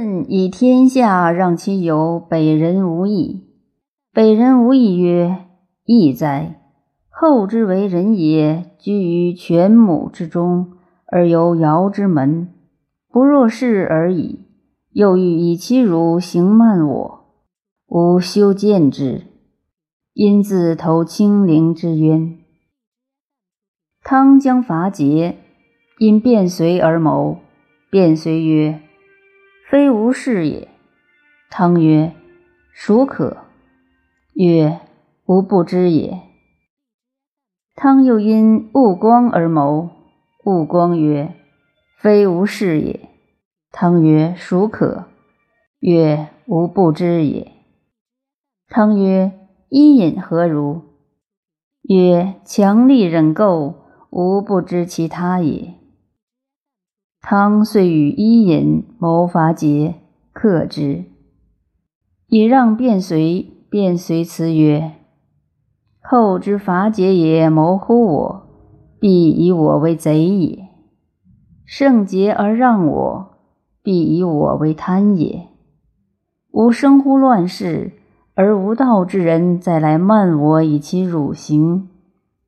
人以天下让其有北人无义。北人无义曰：义哉！后之为人也，居于犬母之中，而由尧之门，不若是而已。又欲以其辱行慢我，吾修见之，因自投清陵之渊。汤将伐桀，因变随而谋。变随曰：“非无事也。”汤曰：“孰可？”曰：“吾不知也。”汤又因悟光而谋。悟光曰：“非无事也。”汤曰：“孰可？”曰：“吾不知也。”汤曰：“伊尹何如？”曰：“强力忍垢，吾不知其他也。”汤遂与伊尹谋伐桀，克之。以让卞随，卞随辞曰：“后之伐桀也，谋乎我，必以我为贼也；胜桀而让我，必以我为贪也。吾生乎乱世，而无道之人再来慢我以其辱行，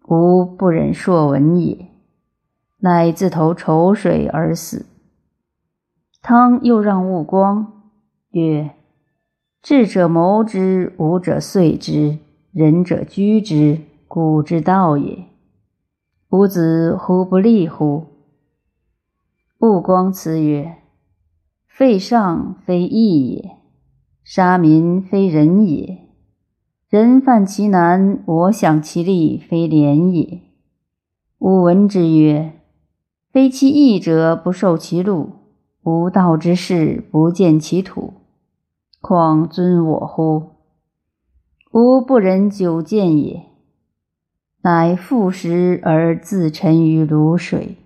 吾不忍硕闻也。”乃自投丑水而死。汤又让误光曰：“智者谋之，武者遂之，仁者居之，古之道也。吾子乎不立乎？”误光辞曰：“废上非义也，杀民非仁也。人犯其难，我享其利，非廉也。吾闻之曰。”非其义者不受其禄，无道之士不见其土，况尊我乎？吾不忍久见也，乃复食而自沉于卤水。